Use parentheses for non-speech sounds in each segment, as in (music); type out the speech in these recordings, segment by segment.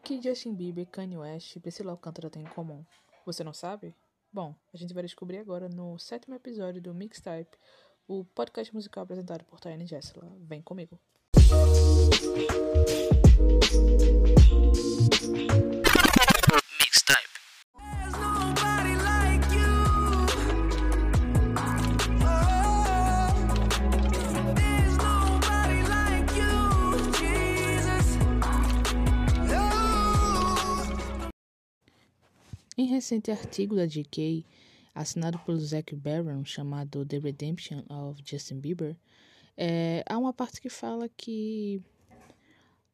que Justin Bieber, Kanye West e Priscila Alcântara têm em comum? Você não sabe? Bom, a gente vai descobrir agora no sétimo episódio do Mixtape, o podcast musical apresentado por Tayane Jessela. Vem comigo. Mixtape. Recente artigo da GK, assinado pelo Zac Barron, chamado The Redemption of Justin Bieber, é, há uma parte que fala que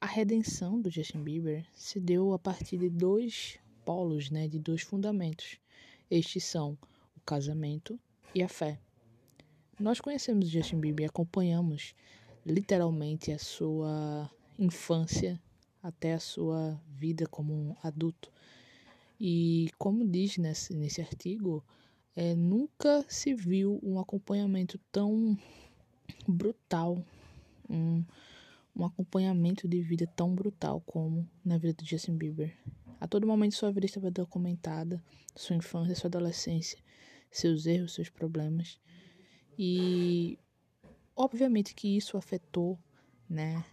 a redenção do Justin Bieber se deu a partir de dois polos, né, de dois fundamentos. Estes são o casamento e a fé. Nós conhecemos Justin Bieber e acompanhamos literalmente a sua infância até a sua vida como um adulto. E como diz nesse, nesse artigo, é, nunca se viu um acompanhamento tão brutal, um, um acompanhamento de vida tão brutal como na vida do Justin Bieber. A todo momento sua vida estava documentada, sua infância, sua adolescência, seus erros, seus problemas. E obviamente que isso afetou, né,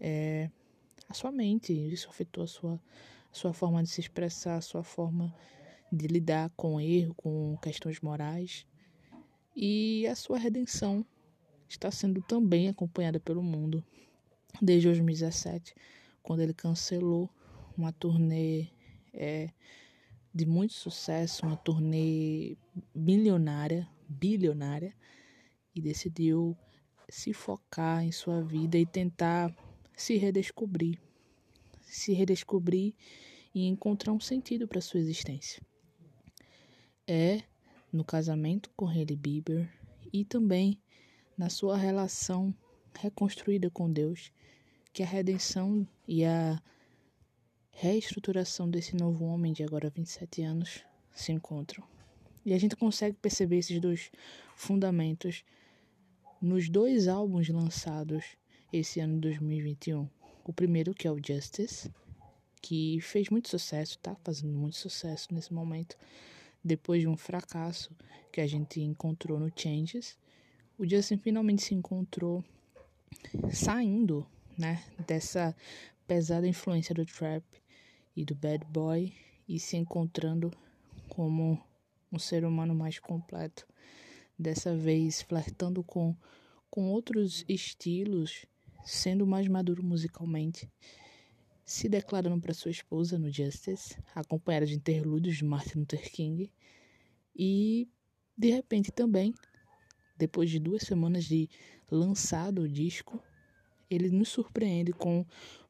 é, a sua mente, isso afetou a sua, sua forma de se expressar, sua forma de lidar com erro, com questões morais. E a sua redenção está sendo também acompanhada pelo mundo desde 2017, quando ele cancelou uma turnê é, de muito sucesso, uma turnê bilionária, bilionária, e decidiu se focar em sua vida e tentar se redescobrir, se redescobrir e encontrar um sentido para sua existência. É no casamento com Hailey Bieber e também na sua relação reconstruída com Deus que a redenção e a reestruturação desse novo homem de agora 27 anos se encontram. E a gente consegue perceber esses dois fundamentos nos dois álbuns lançados esse ano de 2021. O primeiro, que é o Justice, que fez muito sucesso, está fazendo muito sucesso nesse momento, depois de um fracasso que a gente encontrou no Changes. O Justin finalmente se encontrou saindo, né, dessa pesada influência do trap e do bad boy e se encontrando como um ser humano mais completo. Dessa vez flertando com, com outros estilos, sendo mais maduro musicalmente, se declarando para sua esposa no Justice, acompanhada de interlúdios de Martin Luther King, e de repente também, depois de duas semanas de lançado o disco, ele nos surpreende com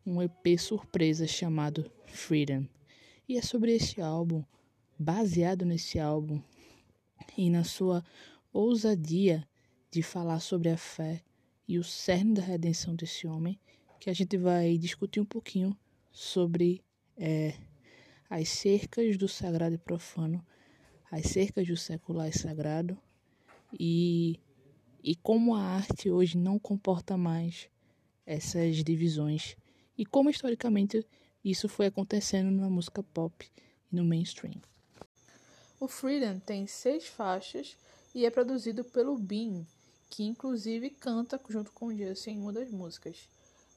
um EP surpresa chamado Freedom. E é sobre esse álbum, baseado nesse álbum e na sua ousadia de falar sobre a fé e o cerne da redenção desse homem, que a gente vai discutir um pouquinho sobre é, as cercas do sagrado e profano, as cercas do secular e sagrado, e, e como a arte hoje não comporta mais essas divisões, e como historicamente isso foi acontecendo na música pop e no mainstream. O Freedom tem seis faixas e é produzido pelo Bean, que inclusive canta junto com o Justin em uma das músicas.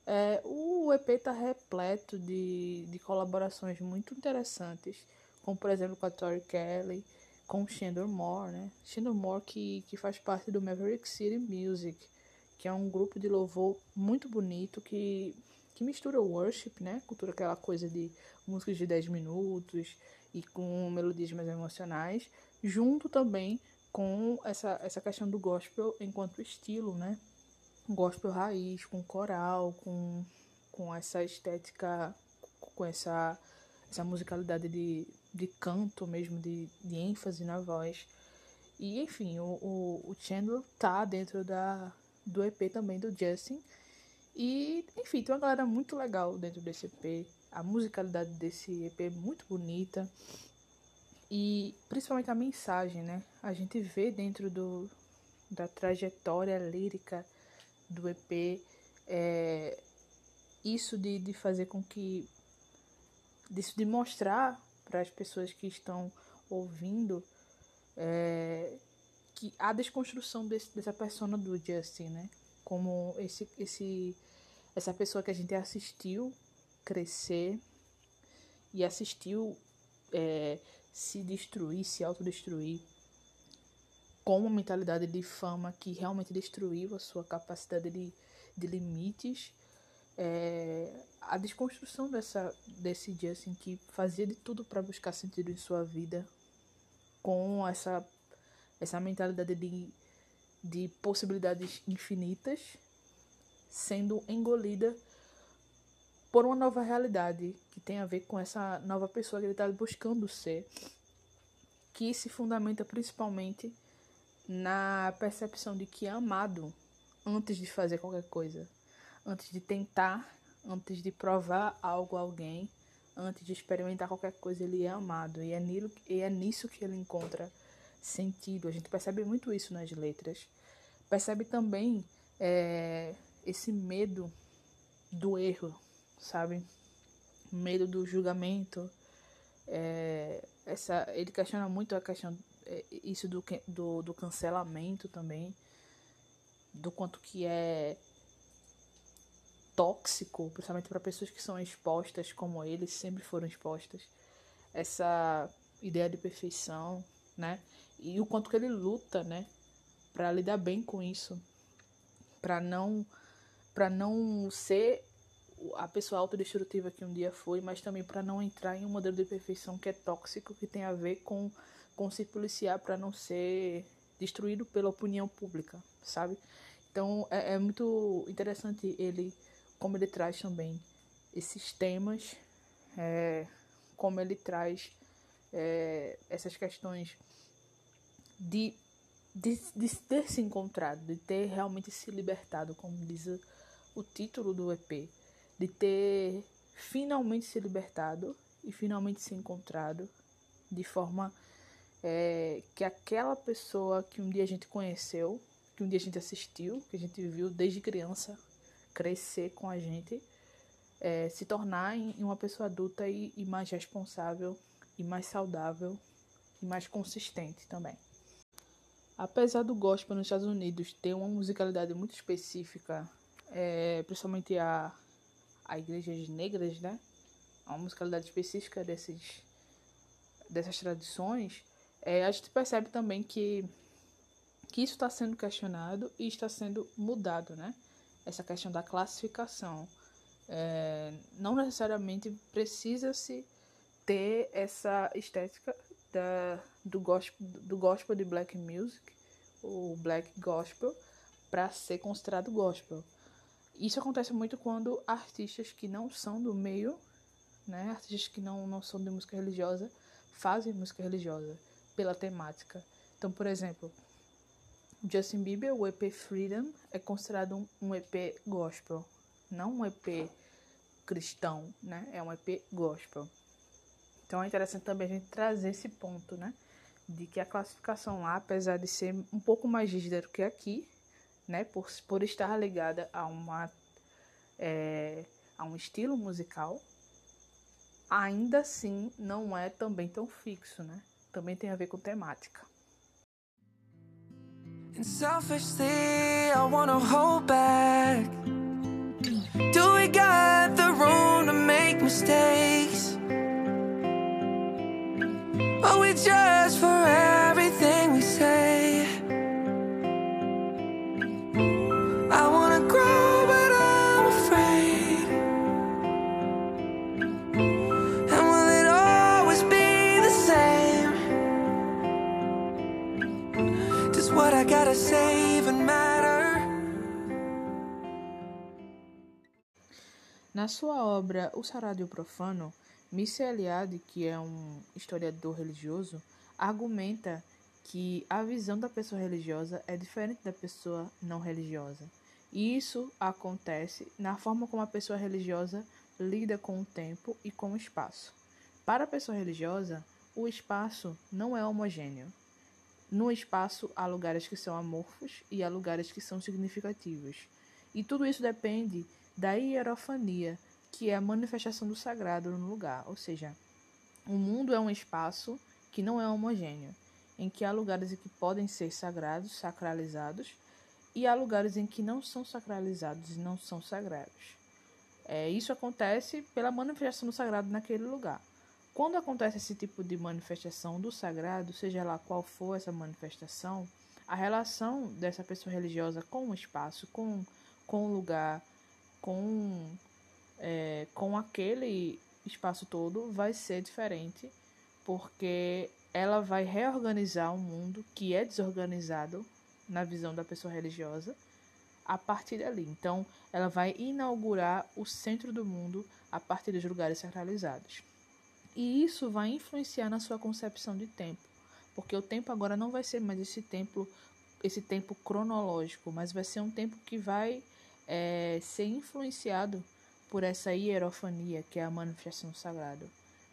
É, o EP está repleto de, de colaborações muito interessantes, como por exemplo com a Tori Kelly, com o Chandler Moore, né? Chandler Moore que, que faz parte do Maverick City Music, que é um grupo de louvor muito bonito que, que mistura worship, né? Cultura aquela coisa de músicas de 10 minutos e com melodias mais emocionais, junto também com essa, essa questão do gospel enquanto estilo, né? Gospel raiz, com coral, com, com essa estética, com essa, essa musicalidade de, de canto mesmo, de, de ênfase na voz. E enfim, o, o, o Chandler tá dentro da, do EP também do Justin. E enfim, tem uma galera muito legal dentro desse EP. A musicalidade desse EP é muito bonita. E principalmente a mensagem, né? A gente vê dentro do, da trajetória lírica do EP é, isso de, de fazer com que disso de mostrar para as pessoas que estão ouvindo é, que a desconstrução desse, dessa persona do Justin, né? Como esse, esse, essa pessoa que a gente assistiu crescer e assistiu é, se destruir, se autodestruir com uma mentalidade de fama que realmente destruiu a sua capacidade de, de limites. É, a desconstrução dessa, desse Justin que fazia de tudo para buscar sentido em sua vida com essa, essa mentalidade de, de possibilidades infinitas sendo engolida por uma nova realidade que tem a ver com essa nova pessoa que ele está buscando ser, que se fundamenta principalmente na percepção de que é amado antes de fazer qualquer coisa, antes de tentar, antes de provar algo a alguém, antes de experimentar qualquer coisa, ele é amado e é, nilo, e é nisso que ele encontra sentido. A gente percebe muito isso nas letras. Percebe também é, esse medo do erro, sabe? Medo do julgamento. É, essa, ele questiona muito a questão é, isso do, do, do cancelamento também, do quanto que é tóxico, principalmente para pessoas que são expostas como ele sempre foram expostas, essa ideia de perfeição, né? E o quanto que ele luta, né, para lidar bem com isso, para não para não ser a pessoa autodestrutiva que um dia foi, mas também para não entrar em um modelo de perfeição que é tóxico, que tem a ver com, com se policiar para não ser destruído pela opinião pública, sabe? Então é, é muito interessante ele, como ele traz também esses temas, é, como ele traz é, essas questões de, de, de ter se encontrado, de ter realmente se libertado, como diz o, o título do EP, de ter finalmente se libertado e finalmente se encontrado de forma é, que aquela pessoa que um dia a gente conheceu, que um dia a gente assistiu, que a gente viu desde criança crescer com a gente, é, se tornar em, uma pessoa adulta e, e mais responsável, e mais saudável, e mais consistente também. Apesar do gospel nos Estados Unidos ter uma musicalidade muito específica, é, principalmente a, a igrejas negras, né? Uma musicalidade específica desses, dessas tradições, é, a gente percebe também que, que isso está sendo questionado e está sendo mudado, né? Essa questão da classificação. É, não necessariamente precisa-se ter essa estética da, do, gospel, do gospel de black music, o black gospel, para ser considerado gospel. Isso acontece muito quando artistas que não são do meio, né, artistas que não, não são de música religiosa, fazem música religiosa pela temática. Então, por exemplo, Justin Bieber, o EP Freedom, é considerado um, um EP gospel, não um EP cristão, né? É um EP gospel. Então é interessante também a gente trazer esse ponto, né? De que a classificação lá, apesar de ser um pouco mais rígida do que aqui, né? Por, por estar ligada a uma é, a um estilo musical, ainda assim não é também tão fixo, né? Também tem a ver com temática. And selfishly, I wanna hold back. Do we got the room to make mistakes? Are we just for sua obra O Sarádio Profano, Missy Eliade, que é um historiador religioso, argumenta que a visão da pessoa religiosa é diferente da pessoa não religiosa. E isso acontece na forma como a pessoa religiosa lida com o tempo e com o espaço. Para a pessoa religiosa, o espaço não é homogêneo. No espaço há lugares que são amorfos e há lugares que são significativos. E tudo isso depende da hierofania que é a manifestação do sagrado no lugar. Ou seja, o mundo é um espaço que não é homogêneo, em que há lugares em que podem ser sagrados, sacralizados, e há lugares em que não são sacralizados e não são sagrados. É, isso acontece pela manifestação do sagrado naquele lugar. Quando acontece esse tipo de manifestação do sagrado, seja lá qual for essa manifestação, a relação dessa pessoa religiosa com o espaço, com, com o lugar, com, é, com aquele espaço todo vai ser diferente, porque ela vai reorganizar um mundo que é desorganizado na visão da pessoa religiosa a partir dali. Então, ela vai inaugurar o centro do mundo a partir dos lugares sacralizados. E isso vai influenciar na sua concepção de tempo, porque o tempo agora não vai ser mais esse tempo, esse tempo cronológico, mas vai ser um tempo que vai é, ser influenciado por essa hierofania, que é a manifestação sagrada.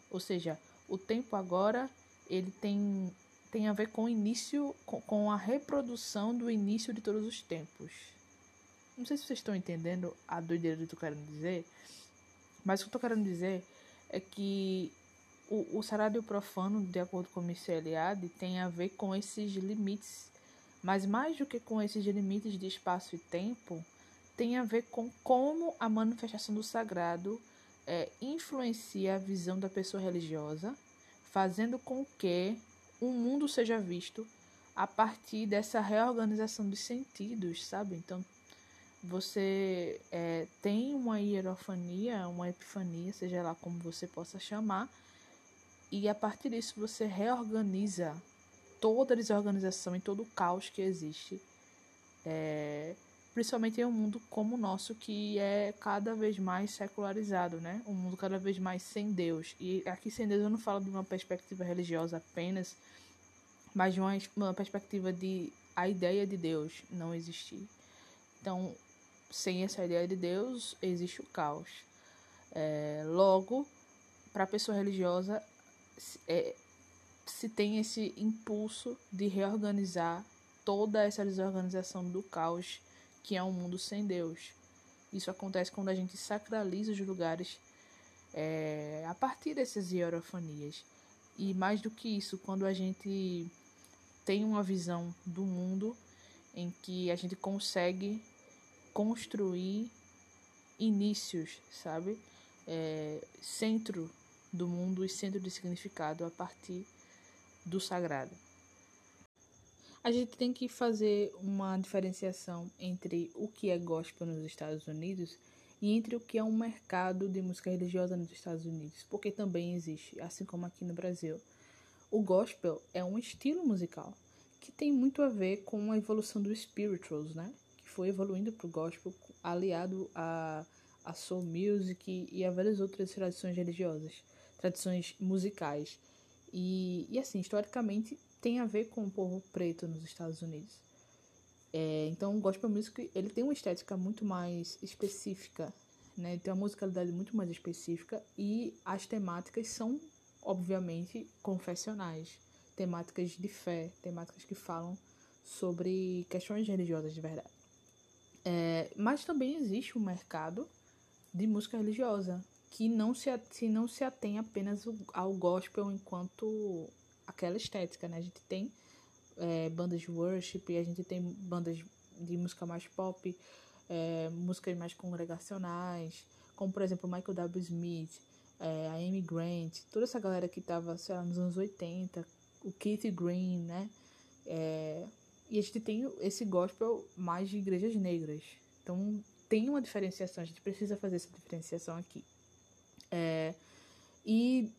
Ou seja, o tempo agora ele tem, tem a ver com o início, com, com a reprodução do início de todos os tempos. Não sei se vocês estão entendendo a doideira do que eu quero dizer, mas o que eu estou querendo dizer é que o, o o profano, de acordo com Michel Eliade, tem a ver com esses limites. Mas mais do que com esses limites de espaço e tempo, tem a ver com como a manifestação do sagrado é, influencia a visão da pessoa religiosa, fazendo com que o mundo seja visto a partir dessa reorganização dos sentidos, sabe? Então, você é, tem uma hierofania, uma epifania, seja lá como você possa chamar, e a partir disso você reorganiza toda a desorganização e todo o caos que existe, é, principalmente em um mundo como o nosso, que é cada vez mais secularizado, né? Um mundo cada vez mais sem Deus. E aqui sem Deus eu não falo de uma perspectiva religiosa apenas, mas de uma, uma perspectiva de a ideia de Deus não existir. Então, sem essa ideia de Deus, existe o caos. É, logo, para a pessoa religiosa, é, se tem esse impulso de reorganizar toda essa desorganização do caos que é um mundo sem Deus. Isso acontece quando a gente sacraliza os lugares é, a partir dessas hierofanias. E mais do que isso, quando a gente tem uma visão do mundo em que a gente consegue construir inícios, sabe? É, centro do mundo e centro de significado a partir do sagrado. A gente tem que fazer uma diferenciação entre o que é gospel nos Estados Unidos e entre o que é um mercado de música religiosa nos Estados Unidos, porque também existe, assim como aqui no Brasil. O gospel é um estilo musical que tem muito a ver com a evolução dos spirituals, né? foi evoluindo para o gospel, aliado a, a soul music e a várias outras tradições religiosas, tradições musicais. E, e assim, historicamente, tem a ver com o povo preto nos Estados Unidos. É, então, o gospel music ele tem uma estética muito mais específica, né? Tem uma musicalidade muito mais específica e as temáticas são, obviamente, confessionais, temáticas de fé, temáticas que falam sobre questões religiosas de verdade. É, mas também existe um mercado de música religiosa que não se, se não se atém apenas ao gospel enquanto aquela estética, né? A gente tem é, bandas de worship, a gente tem bandas de música mais pop, é, músicas mais congregacionais, como por exemplo Michael W. Smith, é, a Amy Grant, toda essa galera que estava nos anos 80, o Keith Green, né? É, e a gente tem esse gospel mais de igrejas negras. Então tem uma diferenciação, a gente precisa fazer essa diferenciação aqui. É, e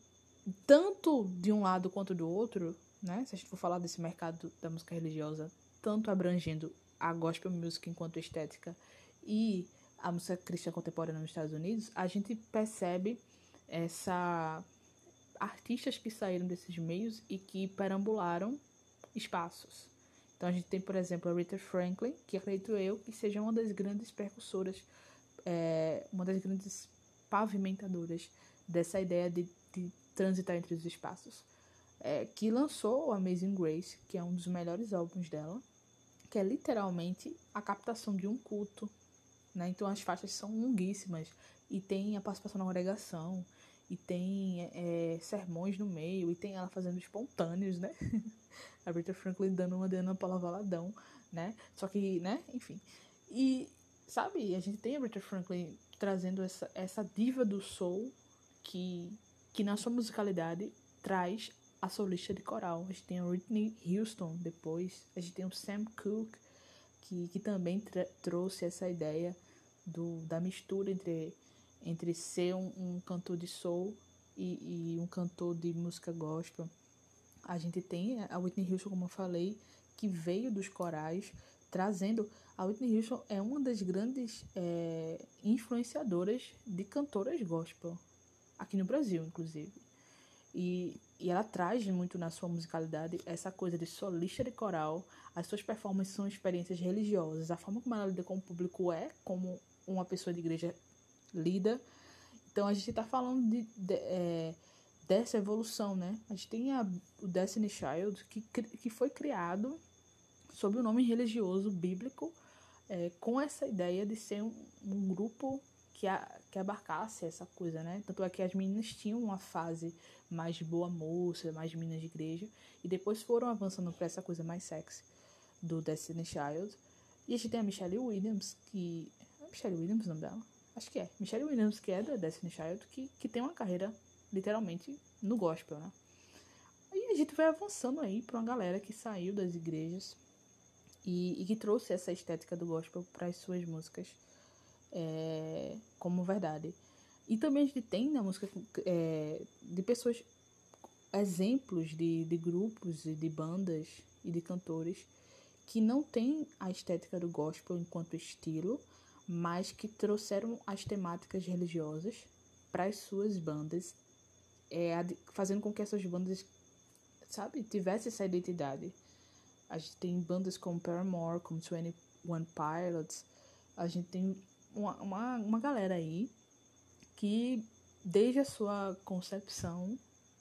tanto de um lado quanto do outro, né? Se a gente for falar desse mercado da música religiosa, tanto abrangendo a gospel music enquanto estética e a música cristã contemporânea nos Estados Unidos, a gente percebe essa artistas que saíram desses meios e que perambularam espaços. Então a gente tem, por exemplo, a Rita Franklin, que acredito eu que seja uma das grandes percussoras, é, uma das grandes pavimentadoras dessa ideia de, de transitar entre os espaços. É, que lançou o Amazing Grace, que é um dos melhores álbuns dela, que é literalmente a captação de um culto. Né? Então as faixas são longuíssimas e tem a participação na congregação, e tem é, sermões no meio, e tem ela fazendo espontâneos, né? (laughs) a Rita Franklin dando uma de Ana Paula Valadão, né? Só que, né? Enfim. E, sabe, a gente tem a Rita Franklin trazendo essa, essa diva do soul que, que na sua musicalidade traz a solista de coral. A gente tem a Whitney Houston depois, a gente tem o Sam Cooke, que, que também trouxe essa ideia do, da mistura entre, entre ser um, um cantor de soul e, e, um cantor de música gospel. A gente tem a Whitney Houston, como eu falei, que veio dos corais, trazendo. A Whitney Houston é uma das grandes é, influenciadoras de cantoras gospel, aqui no Brasil, inclusive. E, e ela traz muito na sua musicalidade essa coisa de solista de coral. As suas performances são experiências religiosas. A forma como ela lida com o público é como uma pessoa de igreja lida. Então a gente está falando de, de é, dessa evolução, né? A gente tem a, o Destiny Child, que, que foi criado sob o nome religioso bíblico, é, com essa ideia de ser um, um grupo que, a, que abarcasse essa coisa, né? Tanto é que as meninas tinham uma fase mais boa moça, mais meninas de igreja, e depois foram avançando para essa coisa mais sexy do Destiny Child. E a gente tem a Michelle Williams, que. É Michelle Williams o nome dela? Acho que é. Michelle Williams, que é da Destiny Child, que, que tem uma carreira literalmente no gospel, né? E a gente vai avançando aí para uma galera que saiu das igrejas e, e que trouxe essa estética do gospel para as suas músicas é, como verdade. E também a gente tem na música é, de pessoas, exemplos de, de grupos e de bandas e de cantores que não têm a estética do gospel enquanto estilo, mas que trouxeram as temáticas religiosas para as suas bandas, é, fazendo com que essas bandas, sabe, tivessem essa identidade. A gente tem bandas como Paramore, como 21 Pilots, a gente tem uma, uma, uma galera aí que, desde a sua concepção,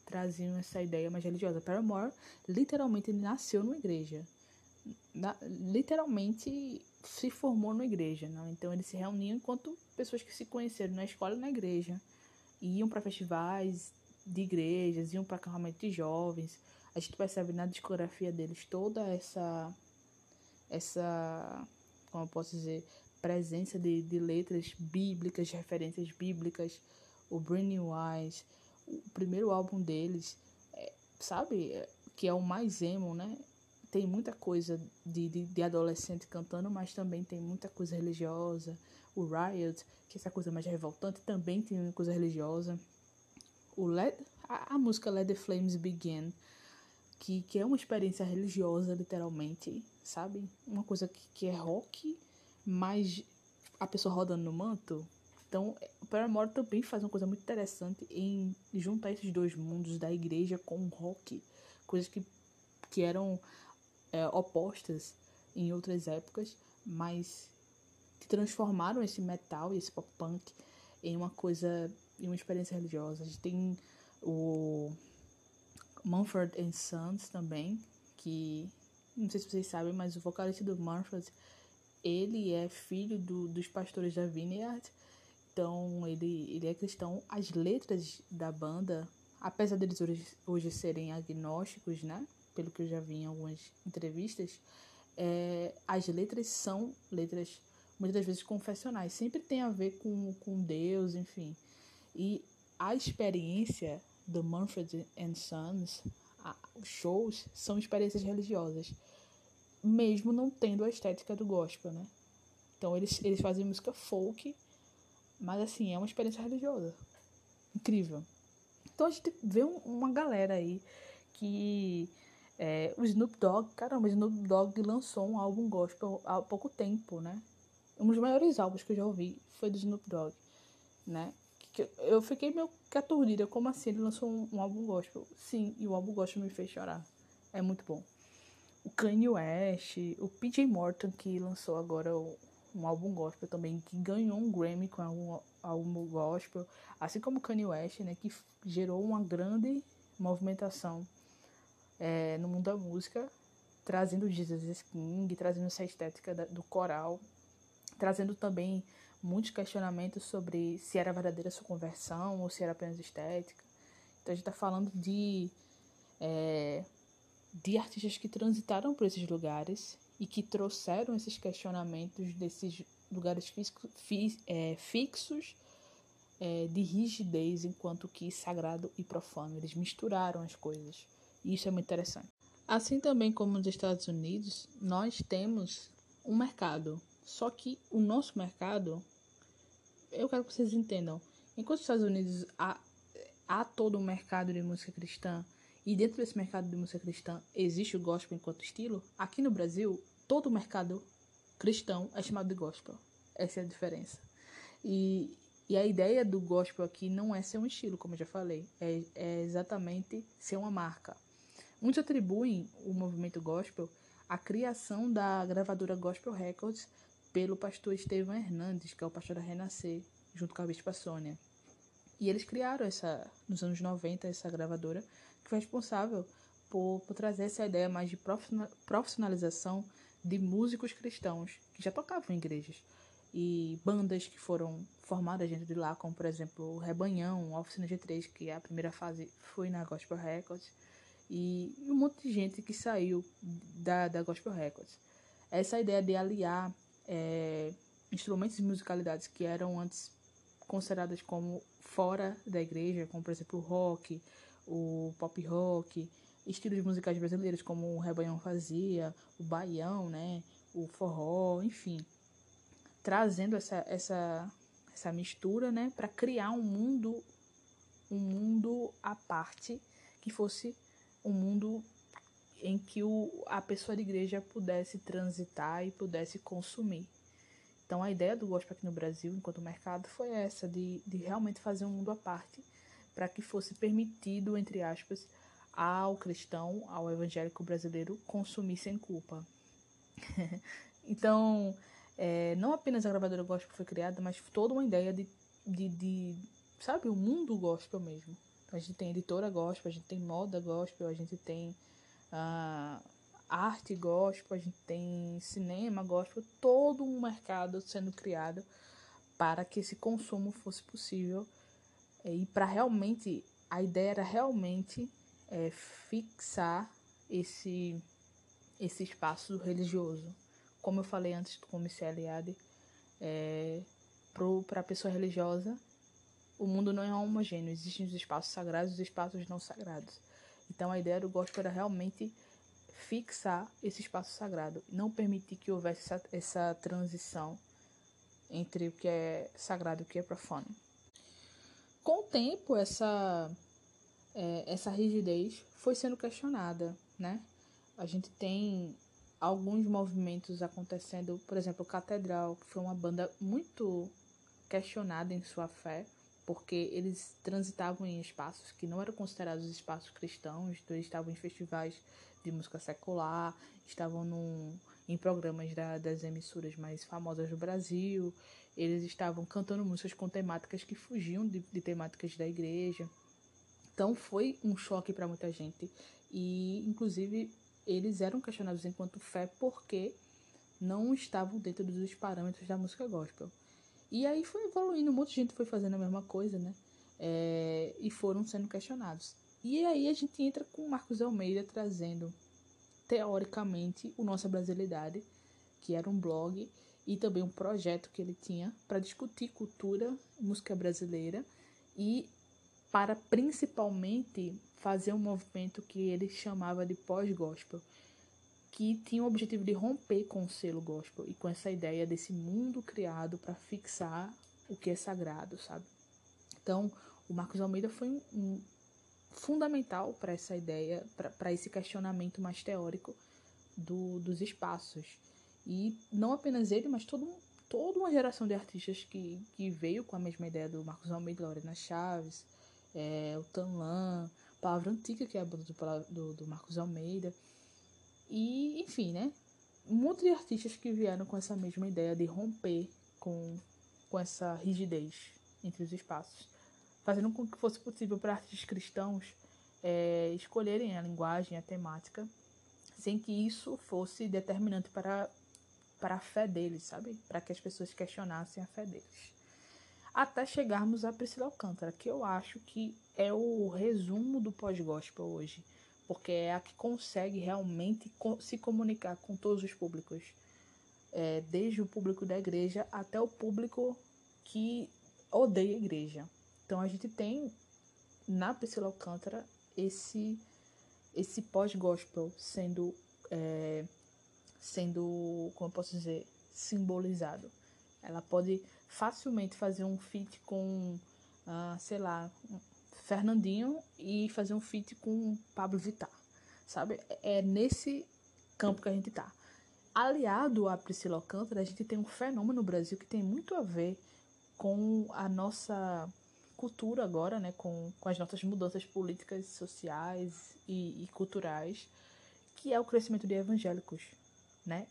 traziam essa ideia mais religiosa. Paramore literalmente nasceu numa igreja. Na, literalmente se formou numa igreja. Né? Então eles se reuniam enquanto pessoas que se conheceram na escola e na igreja. Iam para festivais de igrejas, iam para acampamento de jovens. A gente percebe na discografia deles toda essa. essa como eu posso dizer, presença de, de letras bíblicas, referências bíblicas, o Brand Wise, o primeiro álbum deles, é, sabe, é, que é o mais emo, né? Tem muita coisa de, de, de, adolescente cantando, mas também tem muita coisa religiosa. O Riot, que é essa coisa mais revoltante, também tem coisa religiosa. O Let, a, a música Let the Flames Begin, que, que é uma experiência religiosa, literalmente, sabe? Uma coisa que, que é rock, mas a pessoa rodando no manto. Então, o Paramore também faz uma coisa muito interessante em juntar esses dois mundos da igreja com o rock, coisas que, que eram é, opostas em outras épocas, mas que transformaram esse metal e esse pop punk em uma coisa, em uma experiência religiosa. A gente tem o Mumford and Sons também, que não sei se vocês sabem, mas o vocalista do Mumford ele é filho do, dos pastores da Vineyard, então ele, ele é cristão. As letras da banda, apesar deles hoje, hoje serem agnósticos, né? Pelo que eu já vi em algumas entrevistas, é, as letras são letras muitas vezes confessionais, sempre tem a ver com, com Deus, enfim. E a experiência do Manfred and Sons, a, os shows, são experiências religiosas mesmo não tendo a estética do gospel, né? Então eles, eles fazem música folk, mas assim, é uma experiência religiosa. Incrível. Então a gente vê um, uma galera aí que. É, o Snoop Dogg, caramba, o Snoop Dogg lançou um álbum gospel há pouco tempo, né? Um dos maiores álbuns que eu já ouvi foi do Snoop Dogg, né? Eu fiquei meio que aturdida, como assim ele lançou um, um álbum gospel? Sim, e o álbum gospel me fez chorar. É muito bom o Kanye West, o PJ Morton, que lançou agora um álbum gospel também, que ganhou um Grammy com algum álbum gospel, assim como o Kanye West, né, que gerou uma grande movimentação é, no mundo da música, trazendo Jesus King, trazendo essa estética da, do coral, trazendo também muitos questionamentos sobre se era verdadeira sua conversão ou se era apenas estética. Então a gente está falando de, é, de artistas que transitaram por esses lugares e que trouxeram esses questionamentos desses lugares físico, fi, é, fixos é, de rigidez enquanto que sagrado e profano. Eles misturaram as coisas. E isso é muito interessante. Assim também como nos Estados Unidos, nós temos um mercado. Só que o nosso mercado, eu quero que vocês entendam, enquanto nos Estados Unidos há, há todo um mercado de música cristã, e dentro desse mercado de música cristã existe o gospel enquanto estilo, aqui no Brasil, todo o mercado cristão é chamado de gospel. Essa é a diferença. E, e a ideia do gospel aqui não é ser um estilo, como eu já falei, é, é exatamente ser uma marca. Muitos atribuem o movimento gospel à criação da gravadora Gospel Records pelo pastor Estevam Hernandes, que é o pastor da Renascer, junto com a Bispa Sônia. E eles criaram essa, nos anos 90, essa gravadora, responsável por, por trazer essa ideia mais de profissionalização de músicos cristãos que já tocavam em igrejas e bandas que foram formadas dentro de lá, como por exemplo o Rebanhão, a Oficina G3, que a primeira fase foi na Gospel Records, e um monte de gente que saiu da, da Gospel Records. Essa ideia de aliar é, instrumentos e musicalidades que eram antes consideradas como fora da igreja, como por exemplo o rock, o pop rock, estilos musicais brasileiros como o Rebanhão fazia, o baião, né, o forró, enfim, trazendo essa essa essa mistura, né, para criar um mundo um mundo à parte que fosse um mundo em que o, a pessoa de igreja pudesse transitar e pudesse consumir. Então a ideia do gospel aqui no Brasil, enquanto mercado, foi essa, de, de realmente fazer um mundo à parte, para que fosse permitido, entre aspas, ao cristão, ao evangélico brasileiro, consumir sem culpa. (laughs) então, é, não apenas a gravadora gospel foi criada, mas toda uma ideia de, de, de sabe, o mundo gospel mesmo. A gente tem editora gospel, a gente tem moda gospel, a gente tem uh, arte gospel, a gente tem cinema gospel, todo um mercado sendo criado para que esse consumo fosse possível e para realmente a ideia era realmente é, fixar esse esse espaço religioso como eu falei antes com o Michel Eliade é, para a pessoa religiosa o mundo não é homogêneo, existem os espaços sagrados e os espaços não sagrados. Então a ideia do gospel era realmente fixar esse espaço sagrado, não permitir que houvesse essa, essa transição entre o que é sagrado e o que é profano. Com o tempo, essa, é, essa rigidez foi sendo questionada, né? A gente tem alguns movimentos acontecendo, por exemplo, Catedral, que foi uma banda muito questionada em sua fé, porque eles transitavam em espaços que não eram considerados espaços cristãos, então eles estavam em festivais de música secular, estavam num, em programas da, das emissoras mais famosas do Brasil, eles estavam cantando músicas com temáticas que fugiam de, de temáticas da igreja. Então foi um choque para muita gente e, inclusive, eles eram questionados enquanto fé porque não estavam dentro dos parâmetros da música gospel. E aí foi evoluindo, um monte de gente foi fazendo a mesma coisa, né? É, e foram sendo questionados. E aí a gente entra com Marcos Almeida trazendo, teoricamente, o Nossa Brasilidade, que era um blog e também um projeto que ele tinha para discutir cultura, música brasileira e para principalmente fazer um movimento que ele chamava de pós-gospel, que tinha o objetivo de romper com o selo gospel e com essa ideia desse mundo criado para fixar o que é sagrado, sabe? Então, o Marcos Almeida foi um, um fundamental para essa ideia, para esse questionamento mais teórico do, dos espaços. E não apenas ele, mas todo, toda uma geração de artistas que, que veio com a mesma ideia do Marcos Almeida, Lorena Chaves, é, o Tanlan, Palavra Antiga, que é a banda do, do, do Marcos Almeida. E, enfim, né? Um monte de artistas que vieram com essa mesma ideia de romper com, com essa rigidez entre os espaços, fazendo com que fosse possível para artistas cristãos é, escolherem a linguagem, a temática, sem que isso fosse determinante para para a fé deles, sabe? Para que as pessoas questionassem a fé deles. Até chegarmos a Priscila Alcântara, que eu acho que é o resumo do pós-gospel hoje, porque é a que consegue realmente se comunicar com todos os públicos, é, desde o público da igreja até o público que odeia a igreja. Então a gente tem na Priscila Alcântara esse esse pós-gospel sendo é, sendo como eu posso dizer simbolizado. Ela pode facilmente fazer um feat com, ah, sei lá, Fernandinho e fazer um feat com Pablo Vittar, sabe? É nesse campo que a gente tá. Aliado a Priscila Alcântara, a gente tem um fenômeno no Brasil que tem muito a ver com a nossa cultura agora, né, com, com as nossas mudanças políticas, sociais e, e culturais, que é o crescimento de evangélicos, né,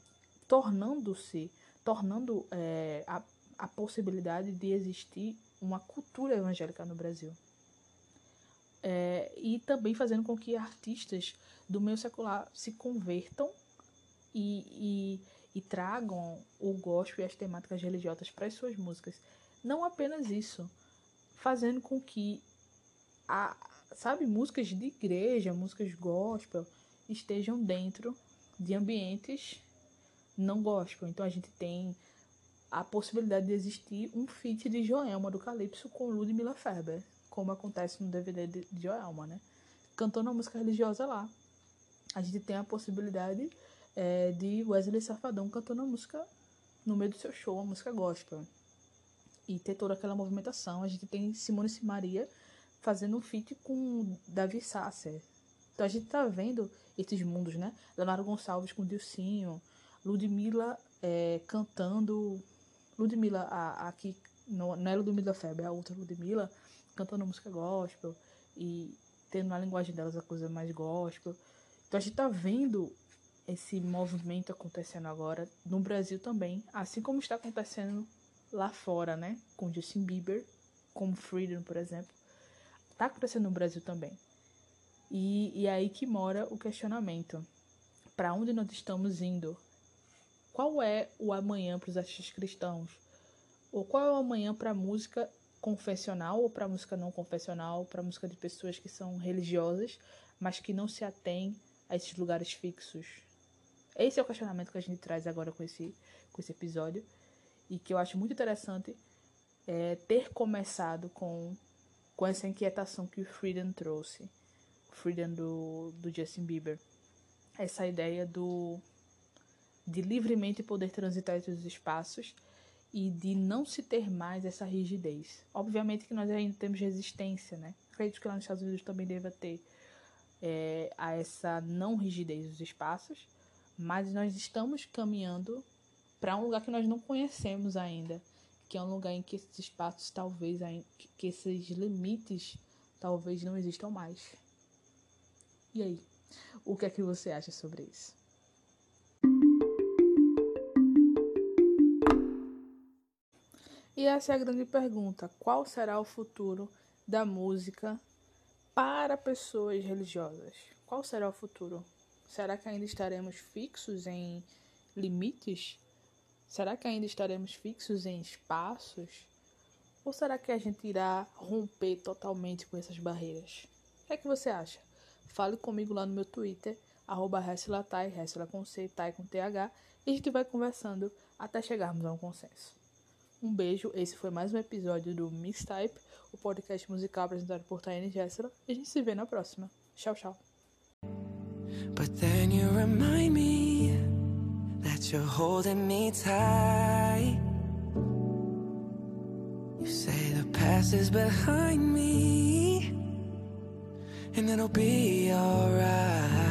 tornando-se, tornando é, a, a possibilidade de existir uma cultura evangélica no Brasil. É, e também fazendo com que artistas do meio secular se convertam e, e, e tragam o gospel e as temáticas religiosas para as suas músicas. Não apenas isso, fazendo com que a, sabe, músicas de igreja, músicas gospel estejam dentro de ambientes não gospel. Então a gente tem a possibilidade de existir um feat de Joelma do Calypso com Ludmilla Ferber, como acontece no DVD de Joelma, né? Cantando uma música religiosa lá. A gente tem a possibilidade é, de Wesley Safadão cantando uma música no meio do seu show, uma música gospel e ter toda aquela movimentação. A gente tem Simone Simaria fazendo um feat com Davi Sasser. Então a gente tá vendo esses mundos, né? Leonardo Gonçalves com Dilcinho, Ludmilla é, cantando. Ludmilla, a, a, aqui, não, é Ludmilla Febre, é a outra Ludmilla, cantando música gospel e tendo na linguagem delas a coisa mais gospel. Então a gente tá vendo esse movimento acontecendo agora no Brasil também, assim como está acontecendo lá fora, né? Com Justin Bieber, como Freedom, por exemplo. Tá acontecendo no Brasil também. E, e é aí que mora o questionamento. Para onde nós estamos indo? Qual é o amanhã para os artistas cristãos? Ou qual é o amanhã para a música confessional ou para a música não confessional, para a música de pessoas que são religiosas, mas que não se atêm a esses lugares fixos? Esse é o questionamento que a gente traz agora com esse, com esse episódio e que eu acho muito interessante é, ter começado com, com essa inquietação que o Freedom trouxe, Freedom do, do Justin Bieber. Essa ideia do de livremente poder transitar entre os espaços e de não se ter mais essa rigidez. Obviamente que nós ainda temos resistência, né? Acredito que lá nos Estados Unidos também deva ter é, a essa não rigidez dos espaços, mas nós estamos caminhando para um lugar que nós não conhecemos ainda, que é um lugar em que esses espaços talvez que esses limites talvez não existam mais. E aí, o que é que você acha sobre isso? E essa é a grande pergunta: qual será o futuro da música para pessoas religiosas? Qual será o futuro? Será que ainda estaremos fixos em limites Será que ainda estaremos fixos em espaços? Ou será que a gente irá romper totalmente com essas barreiras? O que é que você acha? Fale comigo lá no meu Twitter, arroba Hessilatai, com C, com TH, e a gente vai conversando até chegarmos a um consenso. Um beijo, esse foi mais um episódio do Mixtype, o podcast musical apresentado por Tayane Gessela, e a gente se vê na próxima. Tchau, tchau. But then you remind me that you're holding me tight. You say the past is behind me, and it'll be alright.